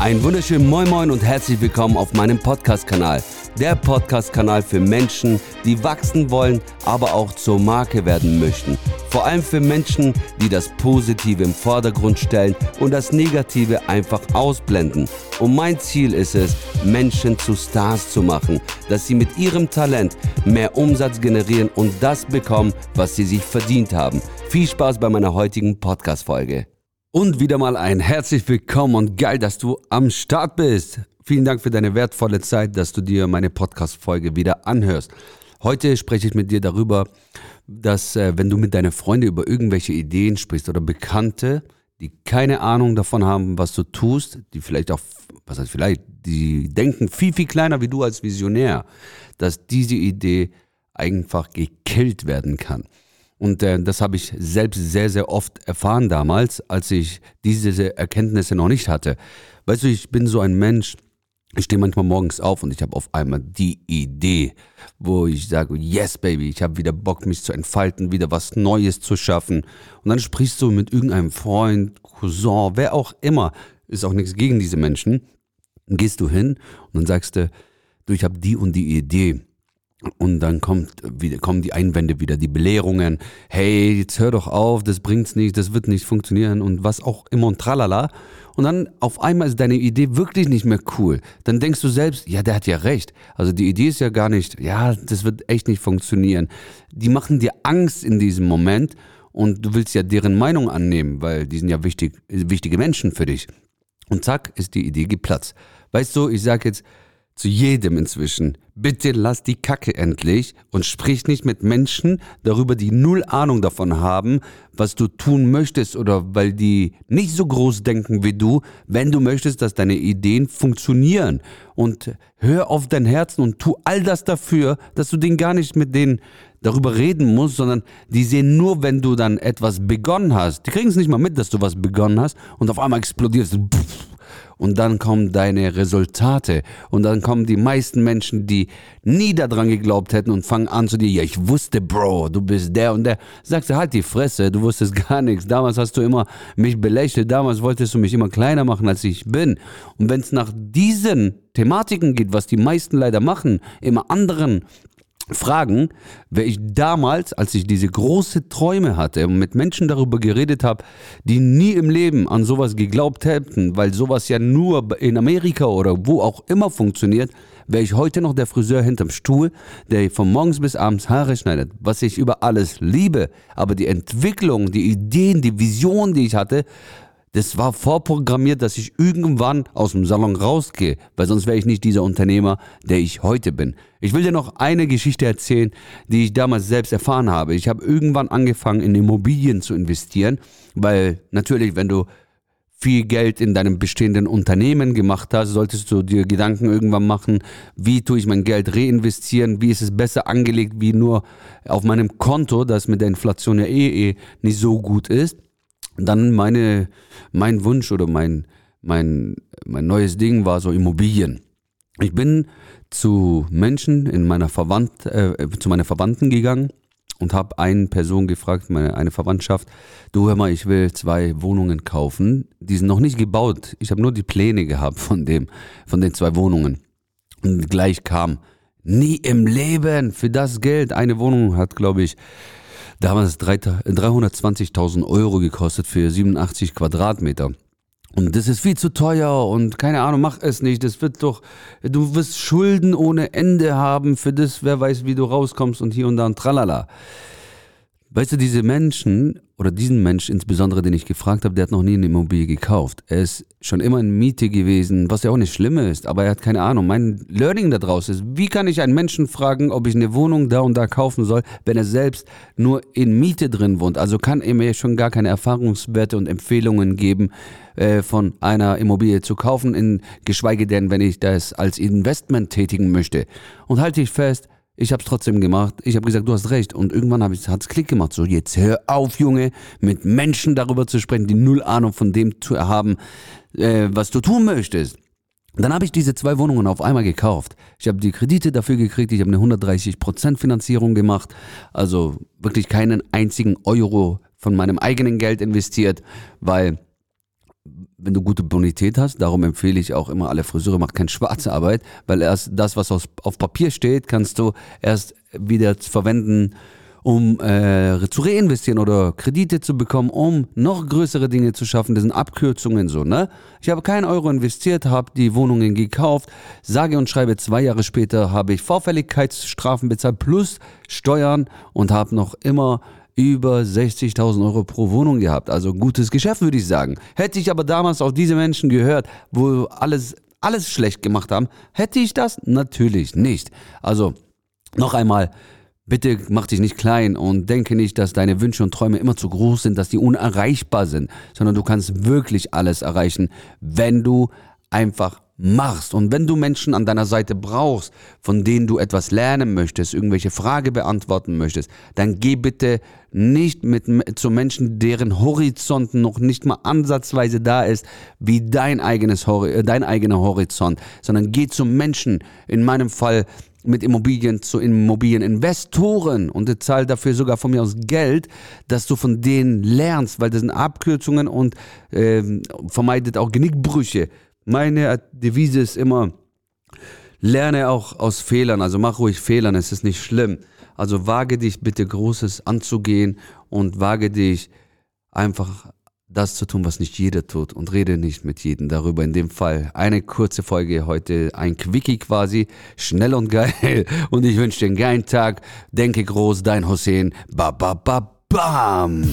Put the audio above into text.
Ein wunderschönen Moin Moin und herzlich willkommen auf meinem Podcast-Kanal. Der Podcast-Kanal für Menschen, die wachsen wollen, aber auch zur Marke werden möchten. Vor allem für Menschen, die das Positive im Vordergrund stellen und das Negative einfach ausblenden. Und mein Ziel ist es, Menschen zu Stars zu machen, dass sie mit ihrem Talent mehr Umsatz generieren und das bekommen, was sie sich verdient haben. Viel Spaß bei meiner heutigen Podcast-Folge. Und wieder mal ein herzlich willkommen und geil, dass du am Start bist. Vielen Dank für deine wertvolle Zeit, dass du dir meine Podcast-Folge wieder anhörst. Heute spreche ich mit dir darüber, dass äh, wenn du mit deinen Freunden über irgendwelche Ideen sprichst oder Bekannte, die keine Ahnung davon haben, was du tust, die vielleicht auch, was heißt vielleicht, die denken viel, viel kleiner wie du als Visionär, dass diese Idee einfach gekillt werden kann. Und äh, das habe ich selbst sehr, sehr oft erfahren damals, als ich diese Erkenntnisse noch nicht hatte. Weißt du, ich bin so ein Mensch, ich stehe manchmal morgens auf und ich habe auf einmal die Idee, wo ich sage, yes, baby, ich habe wieder Bock, mich zu entfalten, wieder was Neues zu schaffen. Und dann sprichst du mit irgendeinem Freund, Cousin, wer auch immer, ist auch nichts gegen diese Menschen. Dann gehst du hin und dann sagst du, du, ich habe die und die Idee. Und dann kommt wieder, kommen die Einwände wieder, die Belehrungen. Hey, jetzt hör doch auf, das bringt's nicht, das wird nicht funktionieren und was auch immer und tralala. Und dann auf einmal ist deine Idee wirklich nicht mehr cool. Dann denkst du selbst, ja, der hat ja recht. Also die Idee ist ja gar nicht, ja, das wird echt nicht funktionieren. Die machen dir Angst in diesem Moment und du willst ja deren Meinung annehmen, weil die sind ja wichtig, wichtige Menschen für dich. Und zack, ist die Idee geplatzt. Weißt du, ich sag jetzt, zu jedem inzwischen. Bitte lass die Kacke endlich und sprich nicht mit Menschen darüber, die null Ahnung davon haben, was du tun möchtest oder weil die nicht so groß denken wie du, wenn du möchtest, dass deine Ideen funktionieren. Und hör auf dein Herzen und tu all das dafür, dass du den gar nicht mit denen darüber reden musst, sondern die sehen nur, wenn du dann etwas begonnen hast. Die kriegen es nicht mal mit, dass du was begonnen hast und auf einmal explodierst. Pff, und dann kommen deine Resultate und dann kommen die meisten Menschen, die nie daran geglaubt hätten und fangen an zu dir, ja, ich wusste, Bro, du bist der und der. Sagst du, halt die Fresse, du wusstest gar nichts. Damals hast du immer mich belächelt, damals wolltest du mich immer kleiner machen, als ich bin. Und wenn es nach diesen Thematiken geht, was die meisten leider machen, immer anderen fragen, wer ich damals, als ich diese große Träume hatte und mit Menschen darüber geredet habe, die nie im Leben an sowas geglaubt hätten, weil sowas ja nur in Amerika oder wo auch immer funktioniert, wäre ich heute noch der Friseur hinterm Stuhl, der von morgens bis abends Haare schneidet, was ich über alles liebe. Aber die Entwicklung, die Ideen, die Vision, die ich hatte, das war vorprogrammiert, dass ich irgendwann aus dem Salon rausgehe, weil sonst wäre ich nicht dieser Unternehmer, der ich heute bin. Ich will dir noch eine Geschichte erzählen, die ich damals selbst erfahren habe. Ich habe irgendwann angefangen, in Immobilien zu investieren, weil natürlich, wenn du viel Geld in deinem bestehenden Unternehmen gemacht hast, solltest du dir Gedanken irgendwann machen, wie tue ich mein Geld reinvestieren, wie ist es besser angelegt, wie nur auf meinem Konto, das mit der Inflation ja eh, eh nicht so gut ist dann meine, mein Wunsch oder mein, mein, mein neues Ding war so Immobilien. Ich bin zu Menschen in meiner Verwandt, äh, zu meiner Verwandten gegangen und habe eine Person gefragt, meine eine Verwandtschaft, du hör mal, ich will zwei Wohnungen kaufen, die sind noch nicht gebaut. Ich habe nur die Pläne gehabt von dem, von den zwei Wohnungen. Und gleich kam, nie im Leben für das Geld. Eine Wohnung hat, glaube ich, damals 320.000 Euro gekostet für 87 Quadratmeter. Und das ist viel zu teuer und keine Ahnung, mach es nicht. Das wird doch, du wirst Schulden ohne Ende haben für das, wer weiß, wie du rauskommst und hier und da und tralala. Weißt du, diese Menschen oder diesen Mensch insbesondere, den ich gefragt habe, der hat noch nie eine Immobilie gekauft. Er ist schon immer in Miete gewesen, was ja auch nicht schlimm ist, aber er hat keine Ahnung. Mein Learning da draus ist, wie kann ich einen Menschen fragen, ob ich eine Wohnung da und da kaufen soll, wenn er selbst nur in Miete drin wohnt? Also kann er mir schon gar keine Erfahrungswerte und Empfehlungen geben, äh, von einer Immobilie zu kaufen, in, geschweige denn, wenn ich das als Investment tätigen möchte. Und halte ich fest, ich habe es trotzdem gemacht. Ich habe gesagt, du hast recht. Und irgendwann hat es Klick gemacht. So, jetzt hör auf, Junge, mit Menschen darüber zu sprechen, die null Ahnung von dem zu haben, äh, was du tun möchtest. Dann habe ich diese zwei Wohnungen auf einmal gekauft. Ich habe die Kredite dafür gekriegt. Ich habe eine 130% Finanzierung gemacht. Also wirklich keinen einzigen Euro von meinem eigenen Geld investiert, weil wenn du gute Bonität hast, darum empfehle ich auch immer alle Friseure, macht keine schwarze Arbeit, weil erst das, was auf Papier steht, kannst du erst wieder verwenden, um äh, zu reinvestieren oder Kredite zu bekommen, um noch größere Dinge zu schaffen. Das sind Abkürzungen so, ne? Ich habe keinen Euro investiert, habe die Wohnungen gekauft, sage und schreibe zwei Jahre später habe ich Vorfälligkeitsstrafen bezahlt plus Steuern und habe noch immer über 60.000 Euro pro Wohnung gehabt. Also gutes Geschäft, würde ich sagen. Hätte ich aber damals auf diese Menschen gehört, wo alles, alles schlecht gemacht haben, hätte ich das natürlich nicht. Also noch einmal, Bitte mach dich nicht klein und denke nicht, dass deine Wünsche und Träume immer zu groß sind, dass die unerreichbar sind, sondern du kannst wirklich alles erreichen, wenn du einfach machst. Und wenn du Menschen an deiner Seite brauchst, von denen du etwas lernen möchtest, irgendwelche Frage beantworten möchtest, dann geh bitte nicht mit, zu Menschen, deren Horizont noch nicht mal ansatzweise da ist, wie dein eigenes, äh, dein eigener Horizont, sondern geh zu Menschen, in meinem Fall mit Immobilien zu Immobilieninvestoren und du zahlst dafür sogar von mir aus Geld, dass du von denen lernst, weil das sind Abkürzungen und äh, vermeidet auch Genickbrüche. Meine Devise ist immer, lerne auch aus Fehlern, also mach ruhig Fehlern, es ist nicht schlimm. Also wage dich bitte Großes anzugehen und wage dich einfach das zu tun, was nicht jeder tut und rede nicht mit jedem darüber. In dem Fall eine kurze Folge heute, ein Quickie quasi, schnell und geil. Und ich wünsche dir einen geilen Tag. Denke groß, dein Hussein. Ba, ba, ba, bam.